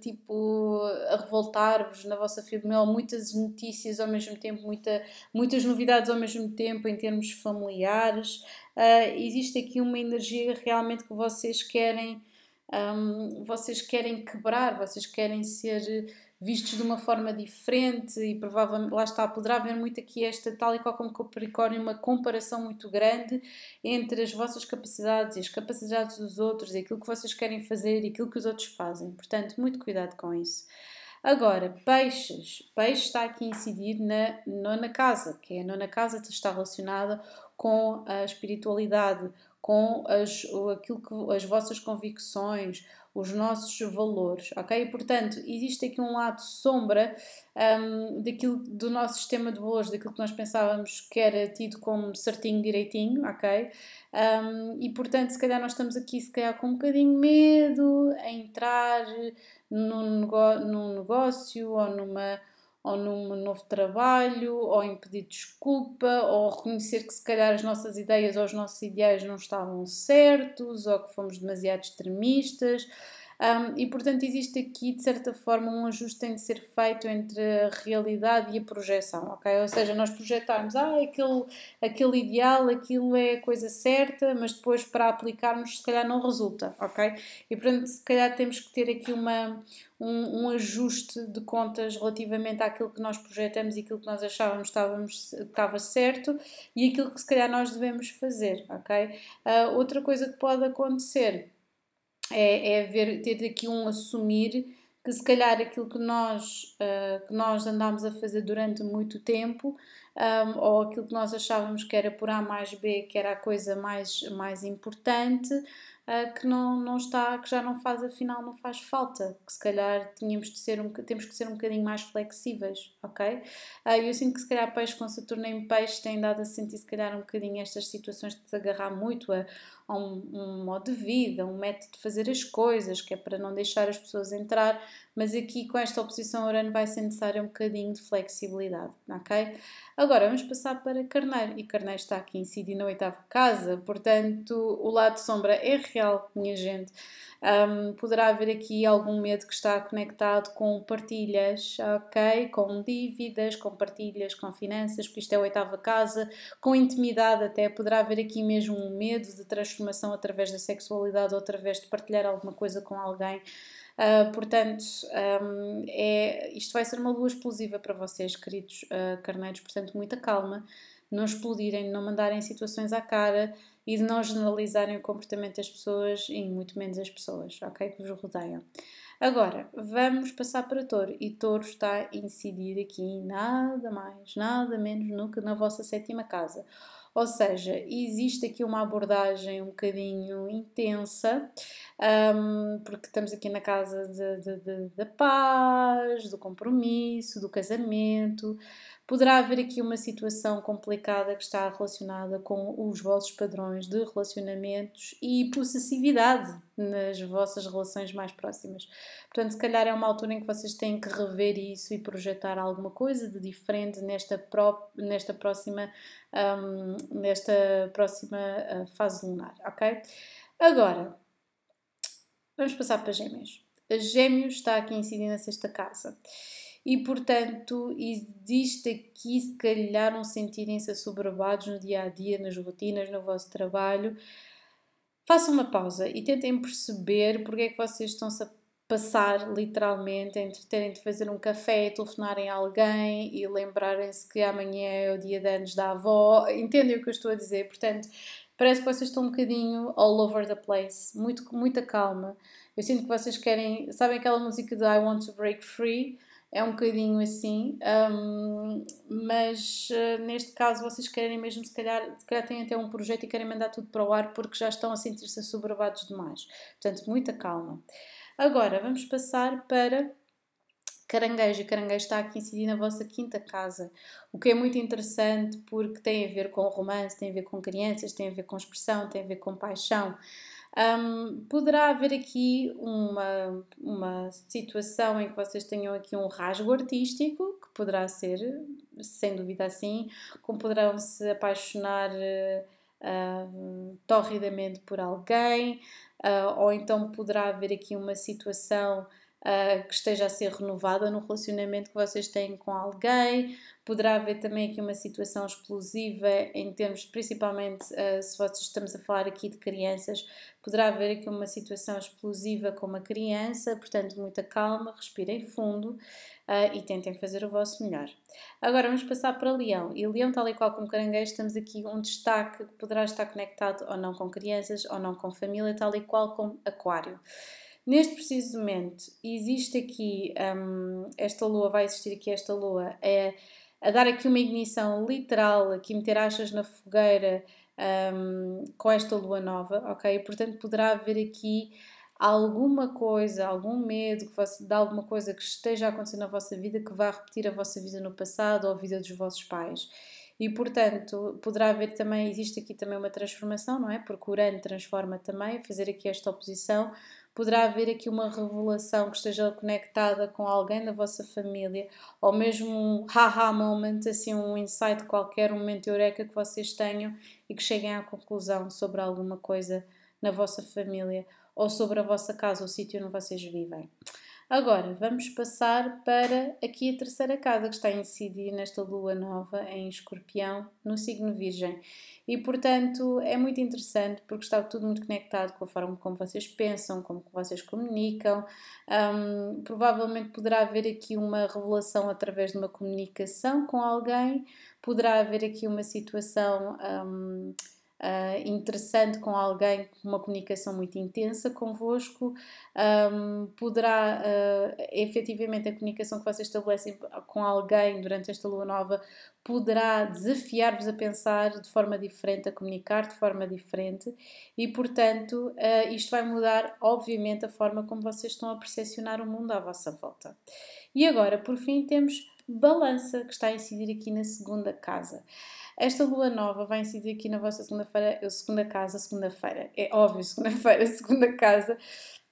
tipo, a revoltar-vos na vossa fibra, muitas notícias ao mesmo tempo, muita, muitas novidades ao mesmo tempo em termos familiares, uh, existe aqui uma energia realmente que vocês querem, um, vocês querem quebrar, vocês querem ser vistos de uma forma diferente e provavelmente, lá está, poderá haver muito aqui esta, tal e qual como Capricórnio, uma comparação muito grande entre as vossas capacidades e as capacidades dos outros, e aquilo que vocês querem fazer e aquilo que os outros fazem. Portanto, muito cuidado com isso. Agora, peixes. Peixe está aqui a incidir na nona casa, que é a nona casa que está relacionada com a espiritualidade, com as, aquilo que, as vossas convicções, os nossos valores, ok? Portanto, existe aqui um lado sombra um, daquilo, do nosso sistema de valores, daquilo que nós pensávamos que era tido como certinho, direitinho, ok? Um, e portanto, se calhar nós estamos aqui, se calhar com um bocadinho medo a entrar num, num negócio ou numa ou num novo trabalho, ou em pedir desculpa, ou reconhecer que se calhar as nossas ideias ou os nossos ideais não estavam certos, ou que fomos demasiado extremistas. Um, e portanto existe aqui de certa forma um ajuste que tem de ser feito entre a realidade e a projeção, ok? Ou seja, nós projetarmos, ah, aquele, aquele ideal, aquilo é a coisa certa, mas depois para aplicarmos se calhar não resulta, ok? E portanto se calhar temos que ter aqui uma, um, um, ajuste de contas relativamente àquilo que nós projetamos e aquilo que nós achávamos estávamos, estava certo e aquilo que se calhar nós devemos fazer, ok? Uh, outra coisa que pode acontecer é, é ver, ter aqui um assumir que se calhar aquilo que nós, uh, que nós andámos a fazer durante muito tempo um, ou aquilo que nós achávamos que era por A mais B, que era a coisa mais, mais importante, uh, que não, não está, que já não faz, afinal não faz falta, que se calhar tínhamos de ser um, temos que ser um bocadinho mais flexíveis, ok? Uh, eu sinto que se calhar peixe com Saturno em peixe tem dado a sentir se calhar um bocadinho estas situações de se agarrar muito a, a um, um, modo de vida, um método de fazer as coisas, que é para não deixar as pessoas entrar, mas aqui com esta oposição Urano vai ser necessário um bocadinho de flexibilidade, ok? Agora vamos passar para Carneiro, e Carneiro está aqui incidindo na oitava casa, portanto o lado sombra é real, minha gente. Um, poderá haver aqui algum medo que está conectado com partilhas, ok? Com dívidas, com partilhas, com finanças, porque isto é a oitava casa, com intimidade até, poderá haver aqui mesmo um medo de transformação através da sexualidade ou através de partilhar alguma coisa com alguém. Uh, portanto, um, é, isto vai ser uma lua explosiva para vocês, queridos uh, carneiros, portanto, muita calma, não explodirem, não mandarem situações à cara e de não generalizarem o comportamento das pessoas e muito menos as pessoas, ok? Que vos rodeiam. Agora, vamos passar para Touro e Touro está a incidir aqui nada mais, nada menos no que na vossa sétima casa. Ou seja, existe aqui uma abordagem um bocadinho intensa, um, porque estamos aqui na casa da paz, do compromisso, do casamento. Poderá haver aqui uma situação complicada que está relacionada com os vossos padrões de relacionamentos e possessividade nas vossas relações mais próximas. Portanto, se calhar é uma altura em que vocês têm que rever isso e projetar alguma coisa de diferente nesta, pró nesta próxima, um, nesta próxima uh, fase lunar, ok? Agora, vamos passar para Gêmeos. Gêmeos está aqui incidindo na sexta casa e, portanto, existe aqui, se calhar, um sentirem-se assoberbados no dia a dia, nas rotinas, no vosso trabalho. Façam uma pausa e tentem perceber porque é que vocês estão-se a passar, literalmente, entre terem de fazer um café, telefonarem a alguém e lembrarem-se que amanhã é o dia de anos da avó. Entendem o que eu estou a dizer? Portanto, parece que vocês estão um bocadinho all over the place, muito, muita calma. Eu sinto que vocês querem. Sabem aquela música de I Want to Break Free? É um bocadinho assim, um, mas uh, neste caso vocês querem mesmo, se calhar, se calhar têm até um projeto e querem mandar tudo para o ar porque já estão a sentir-se assoberbados demais. Portanto, muita calma. Agora, vamos passar para caranguejo. E caranguejo está aqui incidir na vossa quinta casa, o que é muito interessante porque tem a ver com romance, tem a ver com crianças, tem a ver com expressão, tem a ver com paixão. Um, poderá haver aqui uma, uma situação em que vocês tenham aqui um rasgo artístico, que poderá ser, sem dúvida assim, como poderão se apaixonar uh, torridamente por alguém, uh, ou então poderá haver aqui uma situação uh, que esteja a ser renovada no relacionamento que vocês têm com alguém. Poderá haver também aqui uma situação explosiva em termos, principalmente uh, se vocês estamos a falar aqui de crianças, poderá haver aqui uma situação explosiva com uma criança, portanto, muita calma, respirem fundo. Uh, e tentem fazer o vosso melhor. Agora vamos passar para Leão. E Leão, tal e qual como Caranguejo, temos aqui um destaque que poderá estar conectado ou não com crianças, ou não com família, tal e qual como Aquário. Neste preciso momento, existe aqui, um, esta lua, vai existir aqui esta lua, é a dar aqui uma ignição literal, aqui meter achas na fogueira um, com esta lua nova, ok? Portanto, poderá haver aqui alguma coisa, algum medo que você, de alguma coisa que esteja a acontecer na vossa vida que vá repetir a vossa vida no passado ou a vida dos vossos pais. E portanto, poderá haver também, existe aqui também uma transformação, não é? Porque Urano transforma também, fazer aqui esta oposição poderá haver aqui uma revelação que esteja conectada com alguém da vossa família, ou mesmo um haha moment, assim um insight qualquer, um momento eureka que vocês tenham e que cheguem à conclusão sobre alguma coisa na vossa família ou sobre a vossa casa, o sítio onde vocês vivem. Agora, vamos passar para aqui a terceira casa que está a incidir nesta lua nova em escorpião, no signo virgem. E, portanto, é muito interessante porque está tudo muito conectado com a forma como vocês pensam, como vocês comunicam. Um, provavelmente poderá haver aqui uma revelação através de uma comunicação com alguém, poderá haver aqui uma situação... Um, uh, interessante com alguém uma comunicação muito intensa convosco, um, poderá uh, efetivamente a comunicação que vocês estabelecem com alguém durante esta lua nova poderá desafiar-vos a pensar de forma diferente, a comunicar de forma diferente e, portanto, uh, isto vai mudar, obviamente, a forma como vocês estão a percepcionar o mundo à vossa volta. E agora, por fim, temos balança, que está a incidir aqui na segunda casa. Esta lua nova vai incidir aqui na vossa segunda-feira, segunda casa, segunda-feira. É óbvio, segunda-feira, segunda casa,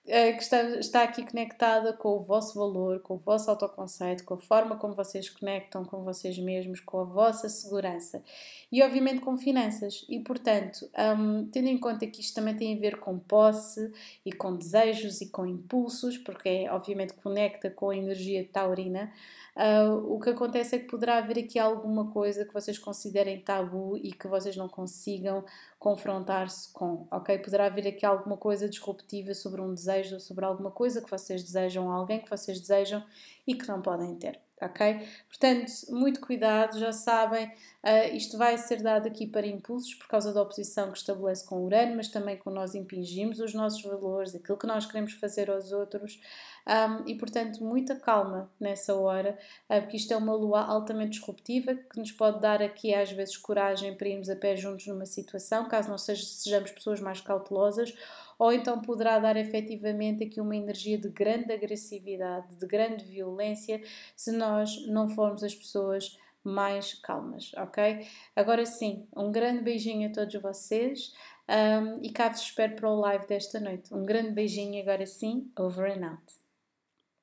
eh, que está, está aqui conectada com o vosso valor, com o vosso autoconceito, com a forma como vocês conectam com vocês mesmos, com a vossa segurança e, obviamente, com finanças. E, portanto, um, tendo em conta que isto também tem a ver com posse e com desejos e com impulsos, porque, é, obviamente, conecta com a energia taurina. Uh, o que acontece é que poderá haver aqui alguma coisa que vocês considerem tabu e que vocês não consigam confrontar-se com, ok? Poderá haver aqui alguma coisa disruptiva sobre um desejo, sobre alguma coisa que vocês desejam, alguém que vocês desejam e que não podem ter. ok? Portanto, muito cuidado, já sabem, uh, isto vai ser dado aqui para impulsos por causa da oposição que estabelece com Urano, mas também com nós impingimos os nossos valores, aquilo que nós queremos fazer aos outros. Um, e portanto, muita calma nessa hora, uh, porque isto é uma lua altamente disruptiva que nos pode dar aqui às vezes coragem para irmos a pé juntos numa situação, caso não seja, sejamos pessoas mais cautelosas, ou então poderá dar efetivamente aqui uma energia de grande agressividade, de grande violência, se nós não formos as pessoas mais calmas, ok? Agora sim, um grande beijinho a todos vocês um, e cá vos espero para o live desta noite. Um grande beijinho agora sim, over and out.